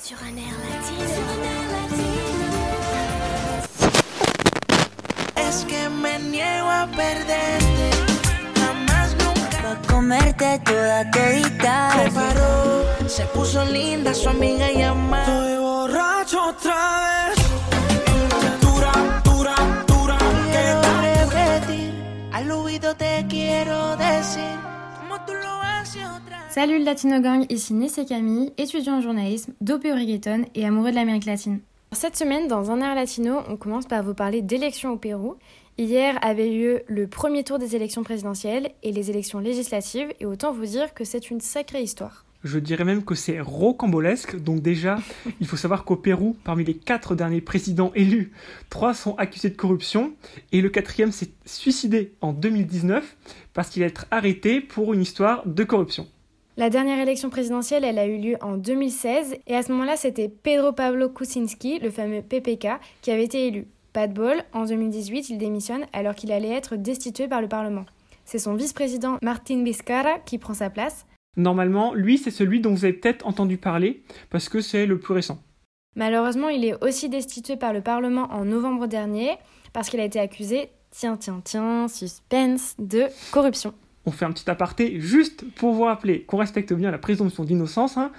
Sur un air latino. Es que me niego a perderte. Jamás nunca. Pa' comerte toda todita. Se paró, se puso linda su amiga y amada. Estoy borracho otra vez. Dura, dura, dura. Quiero repetir. Al oído te quiero decir. Como tú lo haces otra vez. Salut le Latino Gang, ici Nessé Camille, étudiant en journalisme, dopé au reggaeton et amoureux de l'Amérique latine. Cette semaine, dans un air latino, on commence par vous parler d'élections au Pérou. Hier avait lieu le premier tour des élections présidentielles et les élections législatives, et autant vous dire que c'est une sacrée histoire. Je dirais même que c'est rocambolesque. Donc déjà, il faut savoir qu'au Pérou, parmi les quatre derniers présidents élus, trois sont accusés de corruption et le quatrième s'est suicidé en 2019 parce qu'il a été arrêté pour une histoire de corruption. La dernière élection présidentielle, elle a eu lieu en 2016, et à ce moment-là, c'était Pedro Pablo Kuczynski, le fameux PPK, qui avait été élu. Pas de bol, en 2018, il démissionne alors qu'il allait être destitué par le Parlement. C'est son vice-président Martin Vizcarra qui prend sa place. Normalement, lui, c'est celui dont vous avez peut-être entendu parler parce que c'est le plus récent. Malheureusement, il est aussi destitué par le Parlement en novembre dernier parce qu'il a été accusé, tiens, tiens, tiens, suspense, de corruption. On fait un petit aparté juste pour vous rappeler qu'on respecte bien la présomption d'innocence. hein.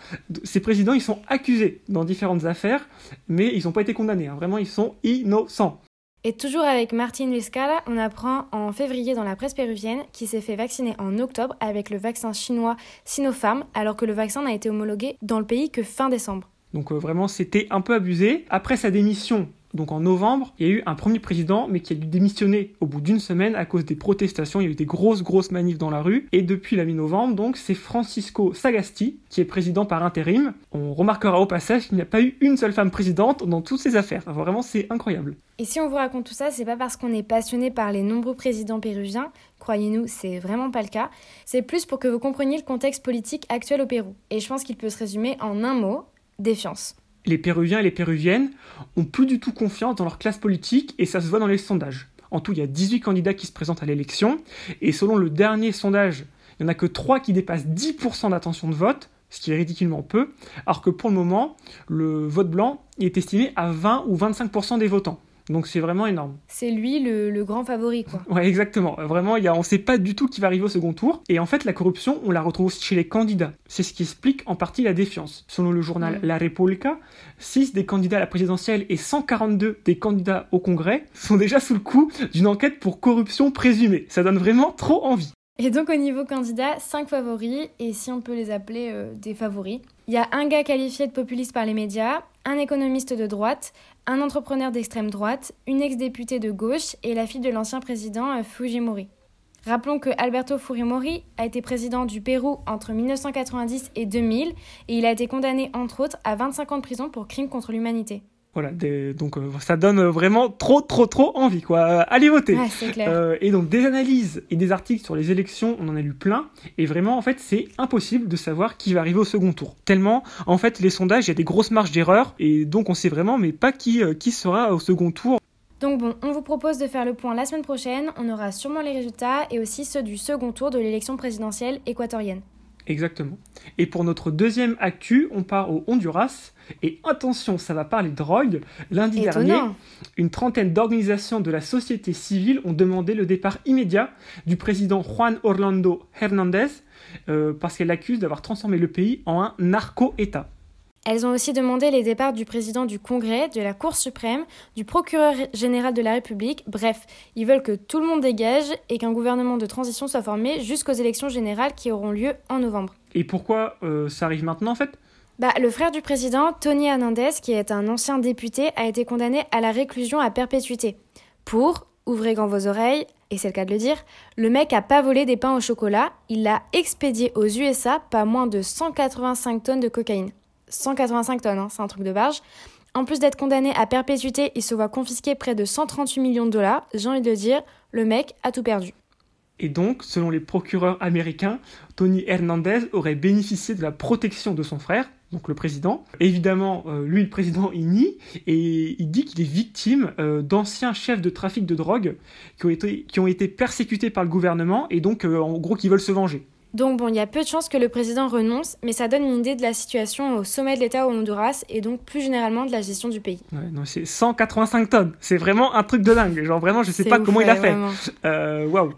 Ces présidents, ils sont accusés dans différentes affaires, mais ils n'ont pas été condamnés. hein. Vraiment, ils sont innocents. Et toujours avec Martin Vizcarra, on apprend en février dans la presse péruvienne qu'il s'est fait vacciner en octobre avec le vaccin chinois Sinopharm, alors que le vaccin n'a été homologué dans le pays que fin décembre. Donc euh, vraiment, c'était un peu abusé. Après sa démission, donc en novembre, il y a eu un premier président, mais qui a dû démissionner au bout d'une semaine à cause des protestations. Il y a eu des grosses, grosses manifs dans la rue. Et depuis la mi-novembre, donc, c'est Francisco Sagasti qui est président par intérim. On remarquera au passage qu'il n'y a pas eu une seule femme présidente dans toutes ces affaires. Vraiment, c'est incroyable. Et si on vous raconte tout ça, c'est pas parce qu'on est passionné par les nombreux présidents péruviens, croyez-nous, c'est vraiment pas le cas. C'est plus pour que vous compreniez le contexte politique actuel au Pérou. Et je pense qu'il peut se résumer en un mot défiance. Les Péruviens et les Péruviennes ont plus du tout confiance dans leur classe politique et ça se voit dans les sondages. En tout, il y a 18 candidats qui se présentent à l'élection et selon le dernier sondage, il n'y en a que 3 qui dépassent 10% d'attention de vote, ce qui est ridiculement peu, alors que pour le moment, le vote blanc est estimé à 20 ou 25% des votants. Donc c'est vraiment énorme. C'est lui le, le grand favori, quoi. Ouais, exactement. Vraiment, il y a, on ne sait pas du tout qui va arriver au second tour. Et en fait, la corruption, on la retrouve aussi chez les candidats. C'est ce qui explique en partie la défiance. Selon le journal. La Repubblica, 6 des candidats à la présidentielle et 142 des candidats au Congrès sont déjà sous le coup d'une enquête pour corruption présumée. Ça donne vraiment trop envie. Et donc au niveau candidat, 5 favoris, et si on peut les appeler euh, des favoris. Il y a un gars qualifié de populiste par les médias, un économiste de droite, un entrepreneur d'extrême droite, une ex-députée de gauche et la fille de l'ancien président euh, Fujimori. Rappelons que Alberto Fujimori a été président du Pérou entre 1990 et 2000 et il a été condamné entre autres à 25 ans de prison pour crimes contre l'humanité. Voilà, des- donc euh, ça donne vraiment trop, trop, trop envie, quoi. Euh, allez voter clair. Euh, et donc des analyses et des articles sur les élections, on en a lu plein, et vraiment en fait c'est impossible de savoir qui va arriver au second tour. Tellement en fait les sondages, il y a des grosses marges d'erreur, et donc on sait vraiment mais pas qui, qui sera au second tour. Donc bon, on vous propose de faire le point la semaine prochaine. On aura sûrement les résultats et aussi ceux du second tour de l'élection présidentielle équatorienne. Exactement. Et pour notre deuxième actu, on part au Honduras, et attention, ça va parler drogue. Lundi dernier, une trentaine d'organisations de la société civile ont demandé le départ immédiat du président Juan Orlando Hernandez euh, parce qu'elle l'accuse d'avoir transformé le pays en un narco-État. Elles ont aussi demandé les départs du président du Congrès, de la Cour suprême, du procureur général de la République. Bref, ils veulent que tout le monde dégage et qu'un gouvernement de transition soit formé jusqu'aux élections générales qui auront lieu en novembre. Et pourquoi euh, ça arrive maintenant en fait? Bah, le frère du président, Tony Hernandez, qui est un ancien député, a été condamné à la réclusion à perpétuité. Pour, ouvrez grand vos oreilles, et c'est le cas de le dire, le mec a pas volé des pains au chocolat, il l'a expédié aux USA pas moins de 185 tonnes de cocaïne. 185 tonnes, hein, c'est un truc de barge. En plus d'être condamné à perpétuité, il se voit confisquer près de 138 millions de dollars. J'ai envie de dire, le mec a tout perdu. Et donc, selon les procureurs américains, Tony Hernandez aurait bénéficié de la protection de son frère, donc le président. Évidemment, euh, lui, le président, il nie et il dit qu'il est victime euh, d'anciens chefs de trafic de drogue qui ont, été, persécutés par le gouvernement et donc, euh, en gros, qui veulent se venger. Donc bon, il y a peu de chances que le président renonce, mais ça donne une idée de la situation au sommet de l'État au Honduras et donc plus généralement de la gestion du pays. Ouais, non, c'est 185 tonnes. C'est vraiment un truc de dingue. Genre vraiment, je sais pas ouf, comment il a fait. Euh, Waouh.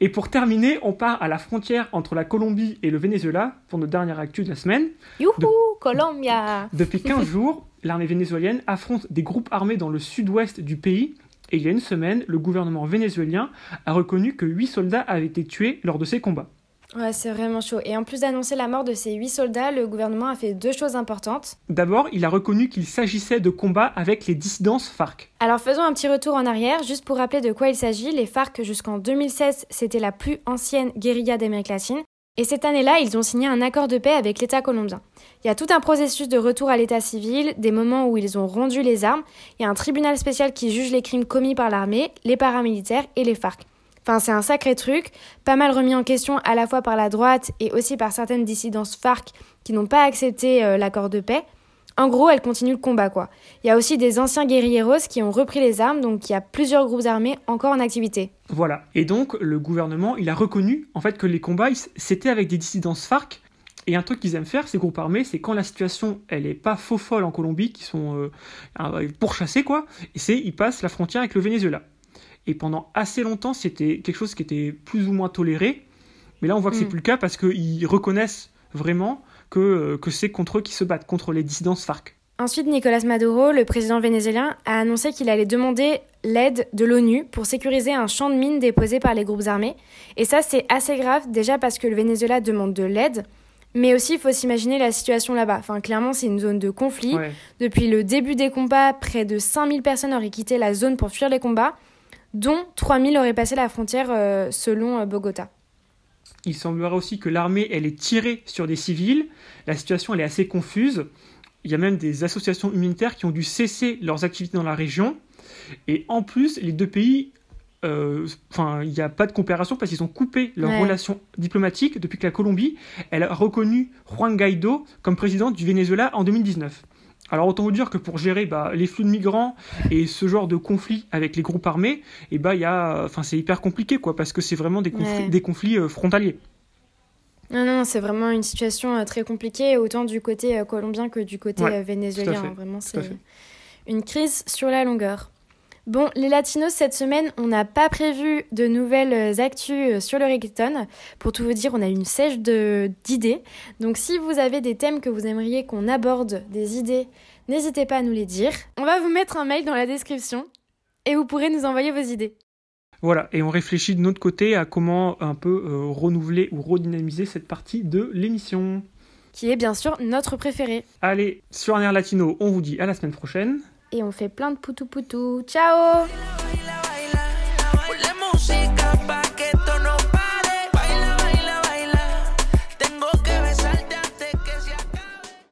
Et pour terminer, on part à la frontière entre la Colombie et le Venezuela pour notre dernière actu de la semaine. Youhou, De- Colombia Depuis 15 jours, l'armée vénézuélienne affronte des groupes armés dans le sud-ouest du pays. Et il y a une semaine, le gouvernement vénézuélien a reconnu que 8 soldats avaient été tués lors de ces combats. Ouais, c'est vraiment chaud. Et en plus d'annoncer la mort de ces huit soldats, le gouvernement a fait deux choses importantes. D'abord, il a reconnu qu'il s'agissait de combats avec les dissidences FARC. Alors faisons un petit retour en arrière, juste pour rappeler de quoi il s'agit. Les FARC, jusqu'en 2016, c'était la plus ancienne guérilla d'Amérique latine. Et cette année-là, ils ont signé un accord de paix avec l'État colombien. Il y a tout un processus de retour à l'État civil, des moments où ils ont rendu les armes. Il y a un tribunal spécial qui juge les crimes commis par l'armée, les paramilitaires et les FARC. Enfin, c'est un sacré truc, pas mal remis en question à la fois par la droite et aussi par certaines dissidences FARC qui n'ont pas accepté euh, l'accord de paix. En gros, elle continue le combat, quoi. Il y a aussi des anciens guérilleros qui ont repris les armes, donc il y a plusieurs groupes armés encore en activité. Voilà. Et donc, le gouvernement, il a reconnu en fait que les combats, c'était avec des dissidences FARC. Et un truc qu'ils aiment faire, ces groupes armés, c'est quand la situation, elle est pas faux folle en Colombie, qui sont euh, pourchassés, quoi, c'est, ils passent la frontière avec le Venezuela. Et pendant assez longtemps, c'était quelque chose qui était plus ou moins toléré. Mais là, on voit que c'est Mm. plus le cas parce qu'ils reconnaissent vraiment que, euh, que c'est contre eux qu'ils se battent, contre les dissidences FARC. Ensuite, Nicolas Maduro, le président vénézuélien, a annoncé qu'il allait demander l'aide de l'ONU pour sécuriser un champ de mines déposé par les groupes armés. Et ça, c'est assez grave, déjà parce que le Venezuela demande de l'aide, mais aussi il faut s'imaginer la situation là-bas. Enfin, clairement, c'est une zone de conflit. Ouais. Depuis le début des combats, près de 5000 personnes auraient quitté la zone pour fuir les combats, dont 3000 auraient passé la frontière euh, selon euh, Bogota. Il semblerait aussi que l'armée, elle est tirée sur des civils. La situation, elle est assez confuse. Il y a même des associations humanitaires qui ont dû cesser leurs activités dans la région. Et en plus, les deux pays, euh, enfin, il n'y a pas de coopération parce qu'ils ont coupé leurs Ouais. relations diplomatiques depuis que la Colombie, elle a reconnu Juan Guaido comme président du Venezuela en 2019. Alors autant vous dire que pour gérer bah, les flux de migrants et ce genre de conflits avec les groupes armés, et bah il y a, enfin c'est hyper compliqué quoi parce que c'est vraiment des conflits, Ouais. des conflits euh, frontaliers. Non, non, c'est vraiment une situation euh, très compliquée, autant du côté euh, colombien que du côté Ouais, vénézuélien. hein. Vraiment, c'est une crise sur la longueur. Bon, les latinos, cette semaine, on n'a pas prévu de nouvelles actus euh, sur le reggaeton. Pour tout vous dire, on a une sèche de- d'idées. Donc si vous avez des thèmes que vous aimeriez qu'on aborde, des idées, n'hésitez pas à nous les dire. On va vous mettre un mail dans la description et vous pourrez nous envoyer vos idées. Voilà, et on réfléchit de notre côté à comment un peu euh, renouveler ou redynamiser cette partie de l'émission. Qui est bien sûr notre préféré. Allez, sur un air latino, on vous dit à la semaine prochaine. Et on fait plein de poutou poutou. Ciao